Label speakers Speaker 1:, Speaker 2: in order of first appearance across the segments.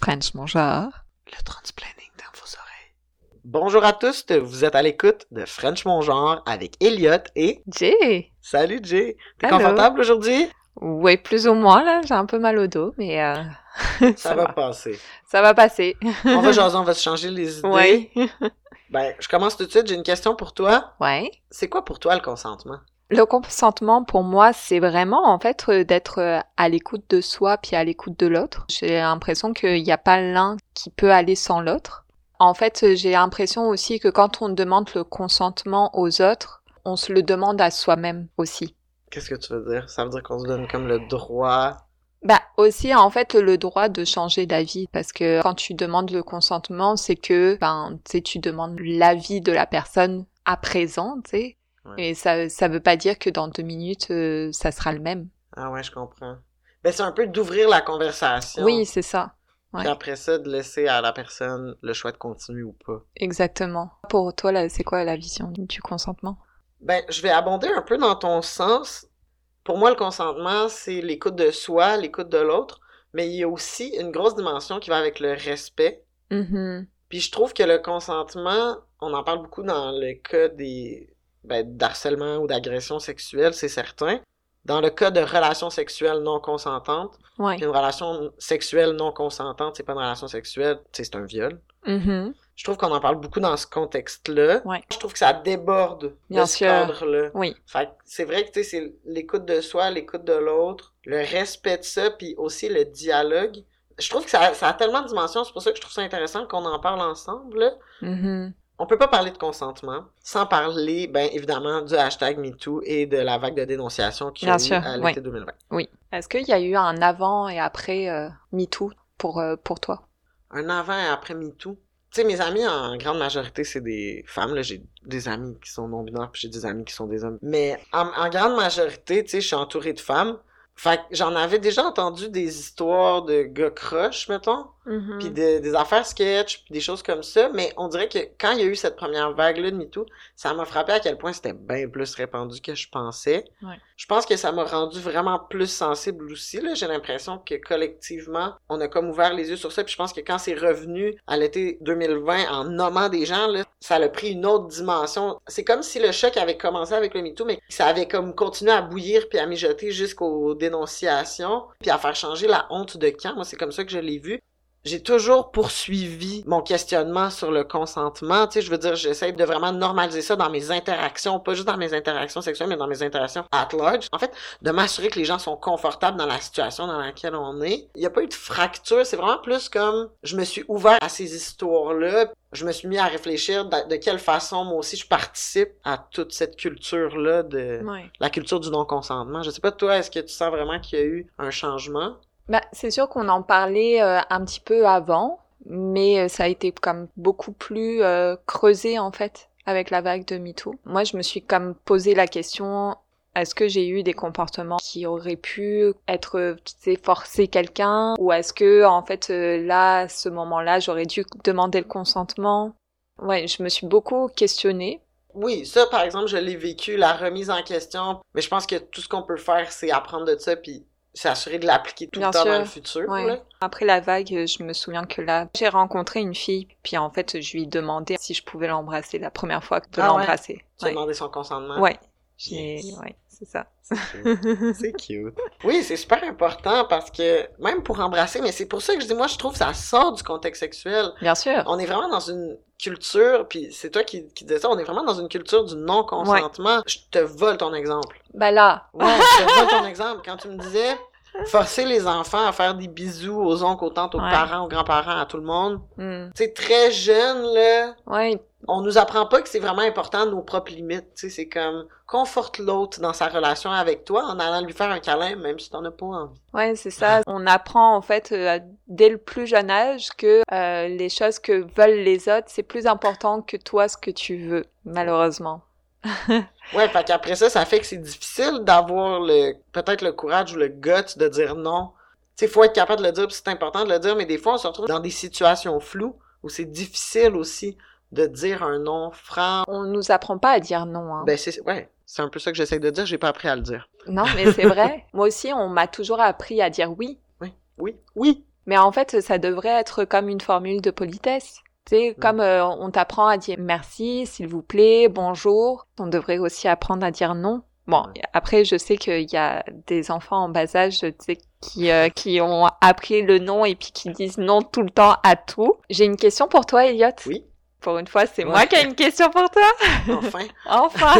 Speaker 1: French mon genre.
Speaker 2: Le transplanning dans vos oreilles. Bonjour à tous, vous êtes à l'écoute de French mon genre avec Elliot et...
Speaker 1: Jay!
Speaker 2: Salut Jay! T'es confortable aujourd'hui?
Speaker 1: Oui, plus ou moins, là. J'ai un peu mal au dos, mais euh,
Speaker 2: Ça, va, passer.
Speaker 1: ça va passer.
Speaker 2: On va jaser, on va se changer les idées.
Speaker 1: Oui.
Speaker 2: Ben, je commence tout de suite, j'ai une question pour toi.
Speaker 1: Ouais.
Speaker 2: C'est quoi pour toi le consentement?
Speaker 1: Le consentement, pour moi, c'est vraiment, en fait, euh, d'être euh, à l'écoute de soi puis à l'écoute de l'autre. J'ai l'impression qu'il n'y a pas l'un qui peut aller sans l'autre. En fait, j'ai l'impression aussi que quand on demande le consentement aux autres, on se le demande à soi-même aussi.
Speaker 2: Qu'est-ce que tu veux dire? Ça veut dire qu'on se donne comme le droit...
Speaker 1: Bah aussi en fait le droit de changer d'avis parce que quand tu demandes le consentement c'est que ben tu demandes l'avis de la personne à présent tu sais Et ça ça veut pas dire que dans deux minutes euh, ça sera le même
Speaker 2: Ah ouais, je comprends. Ben, c'est un peu d'ouvrir la conversation.
Speaker 1: oui c'est ça
Speaker 2: Puis
Speaker 1: ouais.
Speaker 2: après ça, de laisser à la personne le choix de continuer ou pas.
Speaker 1: exactement pour toi c'est quoi la vision du consentement?
Speaker 2: Ben, je vais abonder un peu dans ton sens. Pour moi, le consentement, c'est l'écoute de soi, l'écoute de l'autre, mais il y a aussi une grosse dimension qui va avec le respect.
Speaker 1: Mhm.
Speaker 2: Puis je trouve que le consentement, on en parle beaucoup dans le cas des ben, d'harcèlement ou d'agression sexuelle, c'est certain. Dans le cas de relations sexuelles non consentantes,
Speaker 1: ouais
Speaker 2: une relation sexuelle non consentante, c'est pas une relation sexuelle, c'est un viol.
Speaker 1: Mhm.
Speaker 2: Je trouve qu'on en parle beaucoup dans ce contexte-là.
Speaker 1: Ouais.
Speaker 2: Je trouve que ça déborde
Speaker 1: Bien
Speaker 2: de ce cadre-là.
Speaker 1: oui
Speaker 2: Fait que c'est vrai que tu sais, c'est l'écoute de soi, l'écoute de l'autre, le respect de ça, puis aussi le dialogue. Je trouve que ça, ça a tellement de dimensions, c'est pour ça que je trouve ça intéressant qu'on en parle ensemble. là.
Speaker 1: Mhm.
Speaker 2: On peut pas parler de consentement sans parler, ben évidemment, du hashtag MeToo et de la vague de dénonciation qui
Speaker 1: Bien
Speaker 2: a eu
Speaker 1: sûr,
Speaker 2: à l'été 2020.
Speaker 1: oui est-ce qu'il y a eu un avant et après euh, MeToo pour euh, pour toi?
Speaker 2: Un avant et après MeToo? Tu sais, mes amis, en grande majorité, c'est des femmes. Là, j'ai des amis qui sont non-binaires, puis j'ai des amis qui sont des hommes. Mais en, en grande majorité, tu sais, je suis entouré de femmes. Fait que j'en avais déjà entendu des histoires de gars croches, mettons,
Speaker 1: Mhm.
Speaker 2: puis de- des affaires sketch, puis des choses comme ça. Mais on dirait que quand il y a eu cette première vague-là de MeToo, ça m'a frappé à quel point c'était bien plus répandu que je pensais.
Speaker 1: Ouais.
Speaker 2: Je pense que ça m'a rendu vraiment plus sensible aussi. Là, j'ai l'impression que collectivement, on a comme ouvert les yeux sur ça. Puis je pense que quand c'est revenu à l'été 2020 en nommant des gens, là, ça a pris une autre dimension. C'est comme si le choc avait commencé avec le MeToo, mais ça avait comme continué à bouillir puis à mijoter jusqu'aux dénonciations, puis à faire changer la honte de camp. Moi, c'est comme ça que je l'ai vu j'ai toujours poursuivi mon questionnement sur le consentement. Tu sais, je veux dire, j'essaie de vraiment normaliser ça dans mes interactions, pas juste dans mes interactions sexuelles, mais dans mes interactions at large. En fait, de m'assurer que les gens sont confortables dans la situation dans laquelle on est. Il n'y a pas eu de fracture, c'est vraiment plus comme je me suis ouvert à ces histoires-là. Je me suis mis à réfléchir de, de quelle façon moi aussi je participe à toute cette culture-là de
Speaker 1: ouais
Speaker 2: la culture du non-consentement. Je sais pas, toi, est-ce que tu sens vraiment qu'il y a eu un changement?
Speaker 1: Bah, c'est sûr qu'on en parlait euh, un petit peu avant, mais euh, ça a été comme beaucoup plus euh, creusé en fait avec la vague de MeToo. Moi, je me suis comme posé la question est-ce que j'ai eu des comportements qui auraient pu être, euh, tu sais, forcer quelqu'un? Ou est-ce que en fait euh, là, à ce moment-là, j'aurais dû demander le consentement? Ouais, je me suis beaucoup questionnée.
Speaker 2: Oui, ça, par exemple, je l'ai vécu, la remise en question. Mais je pense que tout ce qu'on peut faire, c'est apprendre de ça, puis s'assurer de l'appliquer tout
Speaker 1: Bien
Speaker 2: le temps
Speaker 1: sûr.
Speaker 2: dans le futur.
Speaker 1: Ouais.
Speaker 2: là.
Speaker 1: Après la vague, je me souviens que là, j'ai rencontré une fille, puis en fait, je lui ai demandé si je pouvais l'embrasser la première fois de
Speaker 2: Ah
Speaker 1: l'embrasser.
Speaker 2: Tu as
Speaker 1: Ouais.
Speaker 2: demandé son consentement?
Speaker 1: Ouais. J'ai-
Speaker 2: Yes.
Speaker 1: ouais, c'est ça.
Speaker 2: C'est cute. Oui, c'est super important parce que, même pour embrasser, mais c'est pour ça que je dis, moi, je trouve que ça sort du contexte sexuel.
Speaker 1: Bien sûr.
Speaker 2: On est vraiment dans une culture, puis c'est toi qui, qui disais ça, on est vraiment dans une culture du non-consentement. Je te vole ton exemple.
Speaker 1: Bah là,
Speaker 2: Ouais, je te vole ton exemple. Quand tu me disais forcer les enfants à faire des bisous aux oncles, aux tantes, aux
Speaker 1: Ouais.
Speaker 2: parents, aux grands-parents, à tout le monde.
Speaker 1: hmm,
Speaker 2: Tu sais, très jeune, là,
Speaker 1: ouais,
Speaker 2: on nous apprend pas que c'est vraiment important nos propres limites. Tu sais, c'est comme conforte l'autre dans sa relation avec toi en allant lui faire un câlin, même si t'en as pas envie.
Speaker 1: ouais, c'est ça. On apprend en fait euh, dès le plus jeune âge que euh, les choses que veulent les autres, c'est plus important que toi ce que tu veux, malheureusement.
Speaker 2: Ouais, fait qu'après ça, ça fait que c'est difficile d'avoir le peut-être le courage ou le guts de dire non. Tu sais, faut être capable de le dire, c'est important de le dire, mais des fois, on se retrouve dans des situations floues où c'est difficile aussi de dire un non franc.
Speaker 1: On nous apprend pas à dire non. Hein.
Speaker 2: Ben, c'est, ouais, c'est un peu ça que j'essaie de dire, j'ai pas appris à le dire.
Speaker 1: Non, mais c'est vrai. Moi aussi, on m'a toujours appris à dire oui.
Speaker 2: Oui, oui, oui.
Speaker 1: Mais en fait, ça devrait être comme une formule de politesse. Tu sais,
Speaker 2: Mm.
Speaker 1: comme euh, on t'apprend à dire merci, s'il vous plaît, bonjour, on devrait aussi apprendre à dire non. Bon, après, je sais qu'il y a des enfants en bas âge, tu sais, qui, euh, qui ont appris le non et puis qui disent non tout le temps à tout. J'ai une question pour toi, Elliot.
Speaker 2: Oui.
Speaker 1: Pour une fois, c'est
Speaker 2: Ouais.
Speaker 1: moi qui ai une question pour toi.
Speaker 2: Enfin.
Speaker 1: Enfin.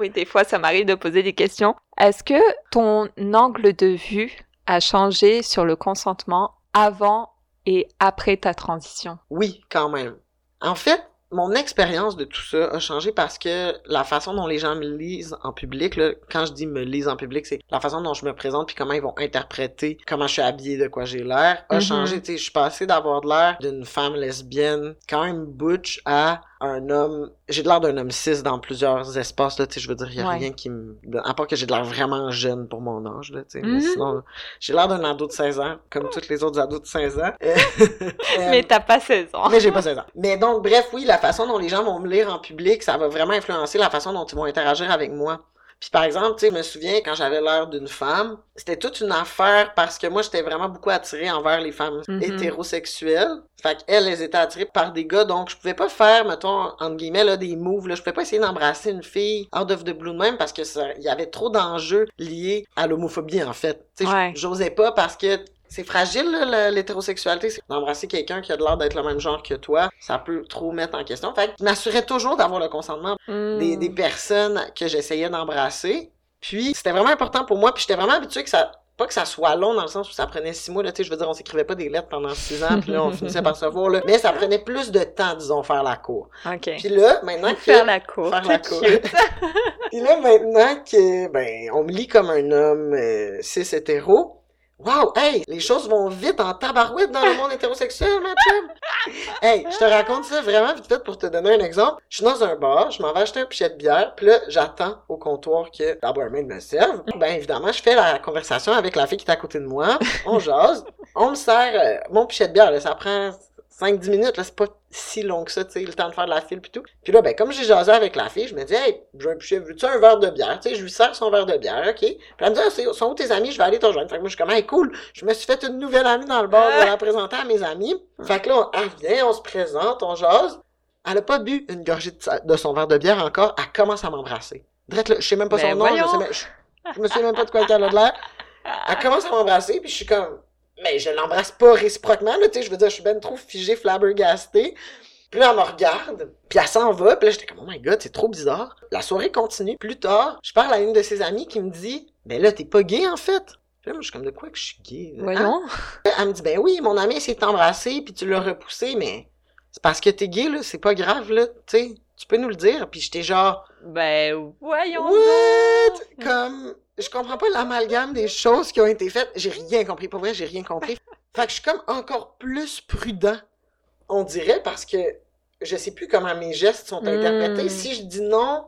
Speaker 1: oui, des fois, ça m'arrive de poser des questions. Est-ce que ton angle de vue a changé sur le consentement avant et après ta transition?
Speaker 2: Oui, quand même. En fait, mon expérience de tout ça a changé parce que la façon dont les gens me lisent en public, là, quand je dis me lisent en public, c'est la façon dont je me présente puis comment ils vont interpréter comment je suis habillée, de quoi j'ai l'air, a
Speaker 1: Mhm.
Speaker 2: changé. Tu sais, je suis passée d'avoir de l'air d'une femme lesbienne, quand même butch, à un homme. J'ai de l'air d'un homme cis dans plusieurs espaces, là, tu sais, je veux dire, il y a
Speaker 1: Ouais.
Speaker 2: rien qui me. À part que j'ai de l'air vraiment jeune pour mon âge, là, tu sais. Mais sinon, j'ai l'air d'un ado de 16 ans, comme tous les autres ados de 16 ans.
Speaker 1: Mais t'as pas 16 ans.
Speaker 2: Mais j'ai pas 16 ans. Mais donc, bref, oui, la façon dont les gens vont me lire en public, ça va vraiment influencer la façon dont ils vont interagir avec moi. Puis par exemple, tu sais, je me souviens quand j'avais l'air d'une femme, c'était toute une affaire parce que moi, j'étais vraiment beaucoup attirée envers les femmes
Speaker 1: Mhm.
Speaker 2: hétérosexuelles. Fait qu'elles, elles étaient attirées par des gars, donc je pouvais pas faire, mettons, entre guillemets, là, des moves, là. Je pouvais pas essayer d'embrasser une fille out of the blue de même parce que ça, il y avait trop d'enjeux liés à l'homophobie, en fait. Tu sais,
Speaker 1: Ouais.
Speaker 2: j'osais pas parce que c'est fragile, l'hétérosexualité. C'est- D'embrasser quelqu'un qui a de l'air d'être le même genre que toi, ça peut trop mettre en question. Fait que je m'assurais toujours d'avoir le consentement
Speaker 1: Hmm.
Speaker 2: des, des personnes que j'essayais d'embrasser. Puis, c'était vraiment important pour moi. Puis, j'étais vraiment habitué que ça... Pas que ça soit long dans le sens où ça prenait six mois, là, tu sais, je veux dire, on s'écrivait pas des lettres pendant six ans, puis là, on finissait par se voir, là. Mais ça prenait plus de temps, disons, faire la cour.
Speaker 1: Ok.
Speaker 2: Puis là, maintenant que...
Speaker 1: Faire la cour.
Speaker 2: Faire la cour. Puis là, maintenant que, ben, on me lit comme un homme euh, cis hétéro, Wow, hey, les choses vont vite en tabarouette dans le monde hétérosexuel, ma chum. Hey, je te raconte ça vraiment vite fait pour te donner un exemple. Je suis dans un bar, je m'en vais acheter un pichet de bière, puis là, j'attends au comptoir que la barmaid me serve. Ben évidemment, je fais la conversation avec la fille qui est à côté de moi. On jase. On me sert euh, mon pichet de bière, là, ça prend 5-10 minutes, là, c'est pas si long que ça, tu sais, le temps de faire de la file pis tout. Puis là, ben, comme j'ai jasé avec la fille, je me dis, hey, j'ai veux-tu un verre de bière? Tu sais, je lui sers son verre de bière, ok? Puis elle me dit, ah, c'est- sont où tes amis? Je vais aller te rejoindre. Fait que moi, je suis comme, hey, cool, je me suis fait une nouvelle amie dans le bar, je vais la présenter à mes amis. Fait que là, on, elle vient, on se présente, on jase. Elle a pas bu une gorgée de, sa- de son verre de bière encore, elle commence à m'embrasser. Drette là, je sais même pas
Speaker 1: Ben
Speaker 2: son nom, je, sais je me souviens même pas de quoi elle a de l'air. Elle commence à m'embrasser, puis je suis comme, mais je l'embrasse pas réciproquement, là, tu sais, je veux dire, je suis ben trop figé, flabbergasté. Puis là, elle me regarde, puis elle s'en va, puis là, j'étais comme, oh my god, c'est trop bizarre. La soirée continue. Plus tard, je parle à une de ses amies qui me dit, ben là, t'es pas gay, en fait. Puis là, moi, je suis comme, de quoi que je suis gay?
Speaker 1: Voyons.
Speaker 2: Hein? Elle me dit, ben oui, mon ami essaie de t'embrasser, puis tu l'as repoussé, mais c'est parce que t'es gay, là, c'est pas grave, là, tu sais, tu peux nous le dire. Puis j'étais genre,
Speaker 1: Ben, voyons.
Speaker 2: What?
Speaker 1: donc.
Speaker 2: Comme, je comprends pas l'amalgame des choses qui ont été faites. J'ai rien compris. Pour vrai, j'ai rien compris. Fait que je suis comme encore plus prudent, on dirait, parce que je sais plus comment mes gestes sont interprétés.
Speaker 1: Hmm.
Speaker 2: Si je dis non,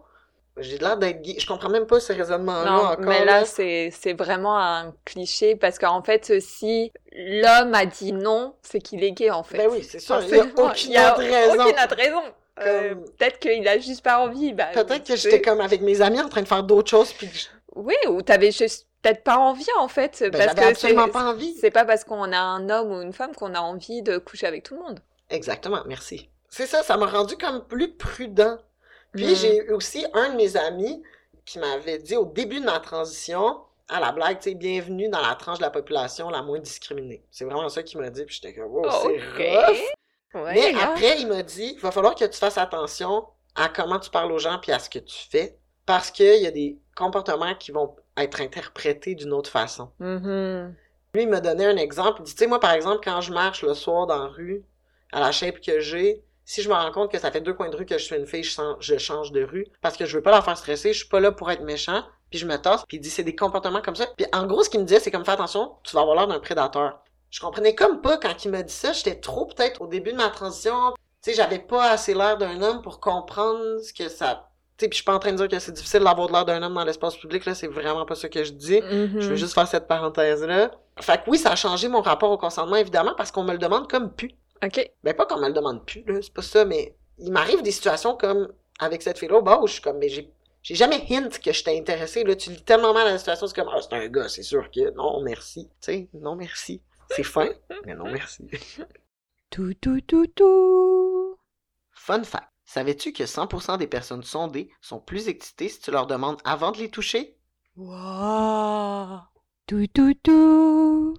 Speaker 2: j'ai l'air d'être gay. Je comprends même pas ce raisonnement-là
Speaker 1: Non,
Speaker 2: encore.
Speaker 1: mais là, c'est, c'est vraiment un cliché parce qu'en fait, si l'homme a dit non, c'est qu'il est gay, en fait.
Speaker 2: Ben oui, c'est sûr. Il y a aucune autre raison.
Speaker 1: Aucune autre raison. Euh, peut-être qu'il a juste pas envie. Bah,
Speaker 2: Peut-être que j'étais comme avec mes amis en train de faire d'autres choses, puis
Speaker 1: Oui, ou t'avais juste peut-être pas envie, en fait.
Speaker 2: ben,
Speaker 1: parce que
Speaker 2: absolument pas envie.
Speaker 1: c'est pas parce qu'on a un homme ou une femme qu'on a envie de coucher avec tout le monde.
Speaker 2: Exactement, merci. C'est ça, ça m'a rendu comme plus prudent. Puis
Speaker 1: Mm.
Speaker 2: j'ai eu aussi un de mes amis qui m'avait dit au début de ma transition, à la blague, tu sais, bienvenue dans la tranche de la population la moins discriminée. C'est vraiment ça qu'il m'a dit, puis j'étais comme, wow,
Speaker 1: Ok.
Speaker 2: c'est rough.
Speaker 1: Ouais,
Speaker 2: Mais
Speaker 1: là.
Speaker 2: après, il m'a dit, il va falloir que tu fasses attention à comment tu parles aux gens puis à ce que tu fais, parce qu'il y a des comportements qui vont être interprétés d'une autre façon.
Speaker 1: Mhm.
Speaker 2: Lui, il m'a donné un exemple. Il dit, tu sais, moi, par exemple, quand je marche le soir dans la rue, à la shape que j'ai, si je me rends compte que ça fait deux coins de rue que je suis une fille, je, sens- je change de rue. Parce que je veux pas la faire stresser, je suis pas là pour être méchant, puis je me tasse. Puis il dit, c'est des comportements comme ça. Puis en gros, ce qu'il me disait, c'est comme, fais attention, tu vas avoir l'air d'un prédateur. Je comprenais comme pas quand il m'a dit ça. J'étais trop peut-être au début de ma transition. Tu sais, j'avais pas assez l'air d'un homme pour comprendre ce que ça... Tu sais, puis je suis pas en train de dire que c'est difficile d'avoir de l'air d'un homme dans l'espace public, là, c'est vraiment pas ça que je dis.
Speaker 1: Mhm.
Speaker 2: Je veux juste faire cette parenthèse-là. Fait que oui, ça a changé mon rapport au consentement, évidemment, parce qu'on me le demande comme pu.
Speaker 1: Ok.
Speaker 2: Ben, pas qu'on me le demande plus, là, c'est pas ça, mais il m'arrive des situations comme avec cette fille-là au bar où je suis comme, mais j'ai, j'ai jamais hint que je t'ai intéressé, là, tu lis tellement mal la situation, c'est comme, ah, c'est un gars, c'est sûr que, non, merci, tu sais, non, merci. C'est fin, mais non merci.
Speaker 1: Tout, tout, tout, tout.
Speaker 2: Fun fact. Savais-tu que 100% des personnes sondées sont plus excitées si tu leur demandes avant de les toucher?
Speaker 1: Wow. Tout, tout, tout.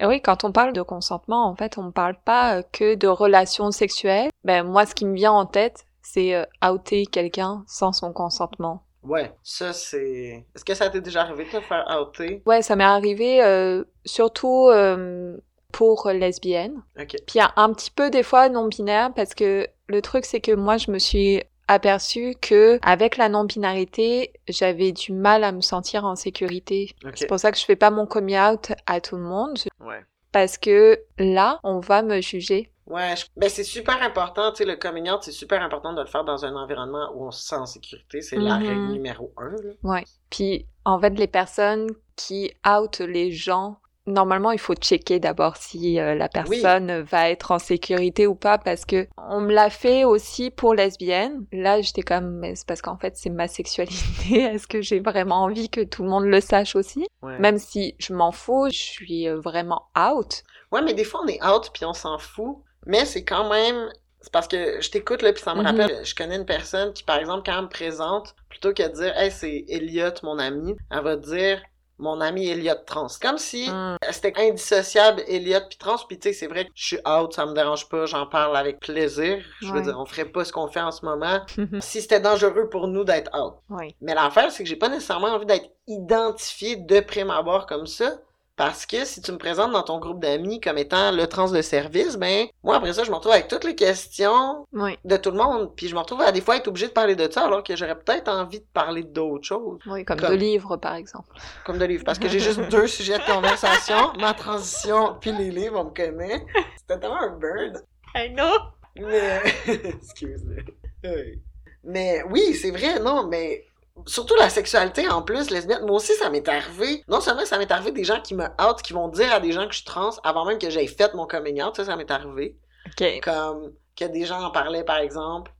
Speaker 1: Et oui, quand on parle de consentement, en fait, on ne parle pas euh, que de relations sexuelles. Ben, moi, ce qui me vient en tête, c'est euh, outer quelqu'un sans son consentement.
Speaker 2: Ouais, ça c'est. Est-ce que ça t'est déjà arrivé de te faire outer?
Speaker 1: Ouais, ça m'est arrivé euh, surtout euh, pour lesbiennes.
Speaker 2: Ok.
Speaker 1: Puis un petit peu des fois non-binaire parce que le truc c'est que moi je me suis aperçue que avec la non-binarité, j'avais du mal à me sentir en sécurité.
Speaker 2: Ok.
Speaker 1: C'est pour ça que je fais pas mon coming out à tout le monde
Speaker 2: Ouais.
Speaker 1: parce que là, on va me juger.
Speaker 2: Ouais, je- ben c'est super important, tu sais, le coming out, c'est super important de le faire dans un environnement où on se sent en sécurité. C'est la
Speaker 1: Mhm.
Speaker 2: règle numéro un, là.
Speaker 1: Ouais. Puis en fait, les personnes qui out les gens, normalement, il faut checker d'abord si euh, la personne va être en sécurité ou pas parce que on me l'a fait aussi pour lesbienne. Là, j'étais comme mais c'est parce qu'en fait, c'est ma sexualité. Est-ce que j'ai vraiment envie que tout le monde le sache aussi?
Speaker 2: Ouais.
Speaker 1: Même si je m'en fous, je suis euh, vraiment out.
Speaker 2: Ouais, mais des fois, on est out puis on s'en fout. Mais c'est quand même. C'est parce que je t'écoute là, puis ça me
Speaker 1: Mhm.
Speaker 2: rappelle. Je connais une personne qui, par exemple, quand elle me présente, plutôt que de dire, hey, c'est Elliot, mon ami, elle va dire, mon ami Elliot trans. Comme si
Speaker 1: Mm.
Speaker 2: c'était indissociable, Elliot puis trans. Puis tu sais, c'est vrai que je suis out, ça me dérange pas, j'en parle avec plaisir. Je veux dire, on ferait pas ce qu'on fait en ce moment si c'était dangereux pour nous d'être out.
Speaker 1: oui.
Speaker 2: Mais l'affaire, c'est que j'ai pas nécessairement envie d'être identifié de prime abord comme ça. Parce que si tu me présentes dans ton groupe d'amis comme étant le trans de service, ben, moi après ça, je me retrouve avec toutes les questions
Speaker 1: Oui.
Speaker 2: de tout le monde. Puis je me retrouve à des fois être obligé de parler de ça alors que j'aurais peut-être envie de parler d'autres choses.
Speaker 1: Oui, comme,
Speaker 2: Comme-
Speaker 1: de livres par exemple.
Speaker 2: Comme de livres. Parce que j'ai juste deux sujets de conversation. ma transition puis les livres, on me connaît. C'était tellement un bird.
Speaker 1: I know.
Speaker 2: Mais, excuse-moi. Oui. Mais oui, c'est vrai, non, mais surtout la sexualité en plus, lesbienne. Moi aussi, ça m'est arrivé. Non seulement ça m'est arrivé des gens qui me out, qui vont dire à des gens que je suis trans avant même que j'aie fait mon coming out, ça, ça m'est arrivé.
Speaker 1: Ok.
Speaker 2: Comme que des gens en parlaient, par exemple,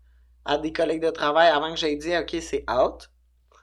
Speaker 2: à des collègues de travail avant que j'aie dit, OK, c'est out.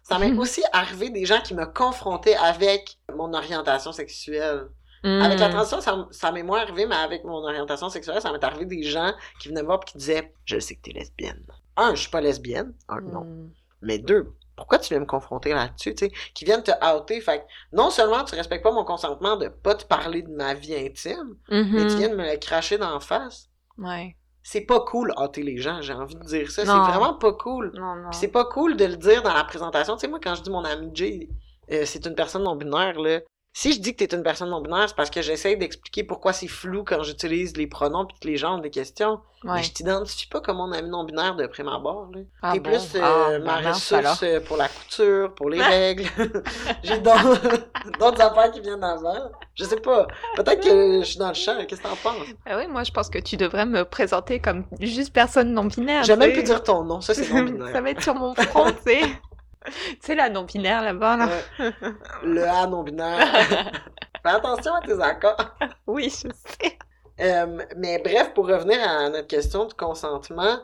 Speaker 2: Ça m'est aussi arrivé des gens qui me confrontaient avec mon orientation sexuelle. Avec la
Speaker 1: Mm.
Speaker 2: transition, ça, ça m'est moins arrivé, mais avec mon orientation sexuelle, ça m'est arrivé des gens qui venaient me voir et qui disaient Je sais que t'es lesbienne. Un, je suis pas lesbienne. Un, non.
Speaker 1: Mm.
Speaker 2: Mais deux, pourquoi tu viens me confronter là-dessus, tu sais? Qui viennent te outer? Fait que non seulement tu respectes pas mon consentement de pas te parler de ma vie intime, mais tu viens de me le cracher d'en face.
Speaker 1: Ouais.
Speaker 2: C'est pas cool, outer les gens, j'ai envie de dire ça.
Speaker 1: Non.
Speaker 2: C'est vraiment pas cool.
Speaker 1: Non, non.
Speaker 2: C'est pas cool de le dire dans la présentation. Tu sais, moi, quand je dis mon ami Jay, euh, c'est une personne non-binaire, là. Si je dis que t'es une personne non-binaire, c'est parce que j'essaie d'expliquer pourquoi c'est flou quand j'utilise les pronoms puis que les gens ont des questions.
Speaker 1: Ouais.
Speaker 2: Mais je t'identifie pas comme mon ami non-binaire de prime abord, là.
Speaker 1: Ah
Speaker 2: T'es
Speaker 1: bon?
Speaker 2: plus euh,
Speaker 1: Ah,
Speaker 2: ma
Speaker 1: ben alors.
Speaker 2: ressource euh, pour la couture, pour les règles. J'ai d'autres d'autres affaires qui viennent avant. Je sais pas. Peut-être que je suis dans le champ. Qu'est-ce que t'en penses?
Speaker 1: Ah oui, moi je pense que tu devrais me présenter comme juste personne non binaire.
Speaker 2: J'ai même
Speaker 1: tu sais.
Speaker 2: dire ton nom. Ça, c'est non-binaire.
Speaker 1: Ça va être sur mon front, tu sais. Tu sais, la non binaire là-bas, là.
Speaker 2: Ouais. Le A non-binaire. Fais attention à tes accords.
Speaker 1: Oui, je sais.
Speaker 2: Euh, mais bref, pour revenir à notre question de consentement,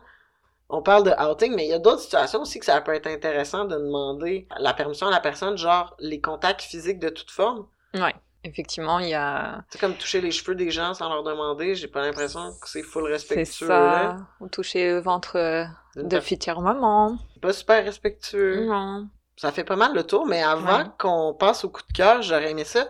Speaker 2: on parle de outing, mais il y a d'autres situations aussi que ça peut être intéressant de demander la permission à la personne, genre les contacts physiques de toute forme.
Speaker 1: Ouais. Effectivement, il y a.
Speaker 2: C'est comme toucher les cheveux des gens sans leur demander, j'ai pas l'impression que c'est full
Speaker 1: C'est
Speaker 2: respectueux.
Speaker 1: ça.
Speaker 2: là.
Speaker 1: Ou toucher le ventre euh, de future maman.
Speaker 2: Pas super respectueux.
Speaker 1: Non.
Speaker 2: Ça fait pas mal le tour, mais avant
Speaker 1: Ouais.
Speaker 2: qu'on passe au coup de cœur, j'aurais aimé ça.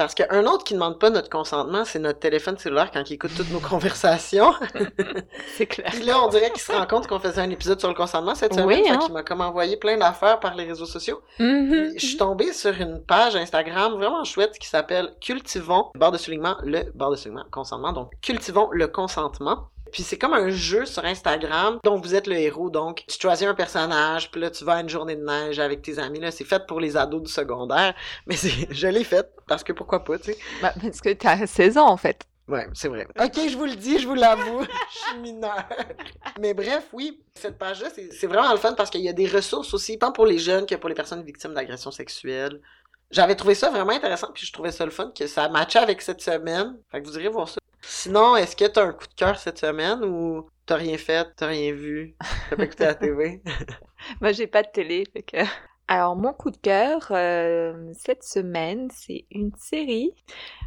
Speaker 2: Parce qu'un autre qui demande pas notre consentement, c'est notre téléphone cellulaire quand il écoute toutes nos conversations.
Speaker 1: C'est clair.
Speaker 2: Puis là, on dirait qu'il se rend compte qu'on faisait un épisode sur le consentement cette semaine.
Speaker 1: Oui, hein.
Speaker 2: qu'il m'a comme envoyé plein d'affaires par les réseaux sociaux.
Speaker 1: Mhm.
Speaker 2: Je suis tombée sur une page Instagram vraiment chouette qui s'appelle Cultivons, barre de soulignement, le barre de soulignement, consentement. Donc, cultivons le consentement. Puis c'est comme un jeu sur Instagram dont vous êtes le héros. Donc, tu choisis un personnage, puis là, tu vas à une journée de neige avec tes amis. Là, c'est fait pour les ados du secondaire. Mais je l'ai fait parce que pourquoi pas, tu sais.
Speaker 1: Bah, parce que t'as 16 ans, en fait.
Speaker 2: Ouais, c'est vrai. Ok, je vous le dis, je vous l'avoue, je suis mineure. Mais bref, oui, cette page-là, c'est c'est vraiment le fun parce qu'il y a des ressources aussi, tant pour les jeunes que pour les personnes victimes d'agressions sexuelles. J'avais trouvé ça vraiment intéressant, puis je trouvais ça le fun que ça matchait avec cette semaine. Fait que vous irez voir ça. Sinon, est-ce que t'as un coup de cœur cette semaine ou t'as rien fait, t'as rien vu, t'as pas écouté la TV?
Speaker 1: Moi, j'ai pas de télé, fait que... Alors mon coup de cœur euh, cette semaine, c'est une série.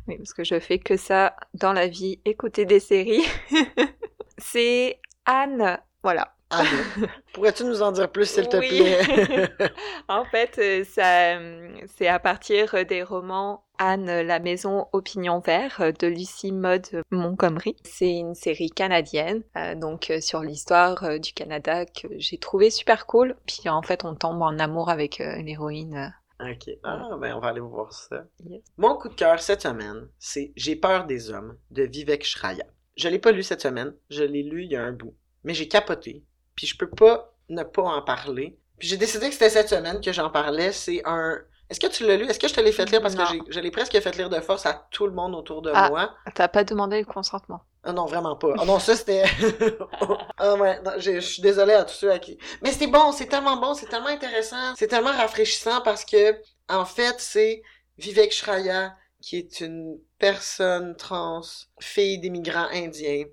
Speaker 1: Oui, parce que je fais que ça dans la vie, écouter des séries. c'est Anne, voilà.
Speaker 2: Anne, pourrais-tu nous en dire plus s'il te
Speaker 1: Oui.
Speaker 2: plaît?
Speaker 1: En fait, euh, ça, euh, c'est à partir des romans Anne, la maison au pignon vert euh, de Lucie Maud Montgomery. C'est une série canadienne, euh, donc euh, sur l'histoire euh, du Canada que j'ai trouvé super cool. Puis en fait, on tombe en amour avec euh, l'héroïne.
Speaker 2: Ok. Ah, ben on va aller voir ça.
Speaker 1: Yes.
Speaker 2: Mon coup de cœur cette semaine, c'est J'ai peur des hommes de Vivek Shraya. Je l'ai pas lu cette semaine, je l'ai lu il y a un bout. Mais j'ai capoté, puis je peux pas ne pas en parler. Puis j'ai décidé que c'était cette semaine que j'en parlais. C'est un... Est-ce que tu l'as lu? Est-ce que je te l'ai fait lire? Parce
Speaker 1: Non.
Speaker 2: que j'ai- je l'ai presque fait lire de force à tout le monde autour de
Speaker 1: Ah.
Speaker 2: moi.
Speaker 1: T'as pas demandé le consentement.
Speaker 2: Ah non, vraiment pas. Ah non, ça c'était. ah ouais, je suis désolée à tous ceux à qui. Mais c'est bon, c'est tellement bon, c'est tellement intéressant, c'est tellement rafraîchissant parce que, en fait, c'est Vivek Shraya, qui est une personne trans, fille d'immigrants indiens.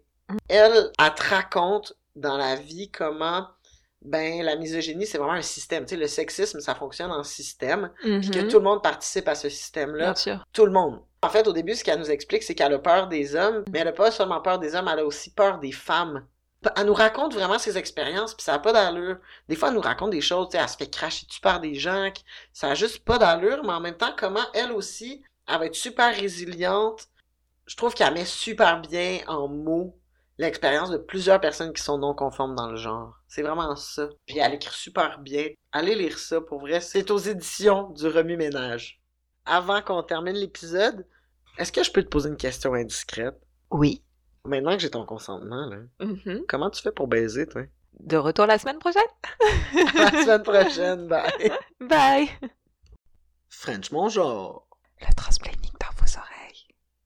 Speaker 2: Elle, elle te raconte dans la vie comment, ben, la misogynie, c'est vraiment un système. Tu sais, le sexisme, ça fonctionne en système, puis que
Speaker 1: Mhm.
Speaker 2: tout le monde participe à ce système-là
Speaker 1: Bien sûr.
Speaker 2: tout le monde. En fait, au début, ce qu'elle nous explique, c'est qu'elle a peur des hommes, mais elle a pas seulement peur des hommes, elle a aussi peur des femmes. Elle nous raconte vraiment ses expériences, puis ça a pas d'allure. Des fois, elle nous raconte des choses, tu sais, elle se fait cracher dessus par des gens, qui- ça a juste pas d'allure, mais en même temps, comment elle aussi, elle va être super résiliente. Je trouve qu'elle met super bien en mots l'expérience de plusieurs personnes qui sont non conformes dans le genre. C'est vraiment ça. Puis elle écrit super bien. Allez lire ça, pour vrai. C'est aux éditions du Remue-Ménage avant qu'on termine l'épisode, est-ce que je peux te poser une question indiscrète?
Speaker 1: Oui.
Speaker 2: Maintenant que j'ai ton consentement, là,
Speaker 1: Mhm.
Speaker 2: comment tu fais pour baiser, toi?
Speaker 1: De retour la semaine prochaine.
Speaker 2: La semaine prochaine, bye!
Speaker 1: Bye.
Speaker 2: French, mon genre!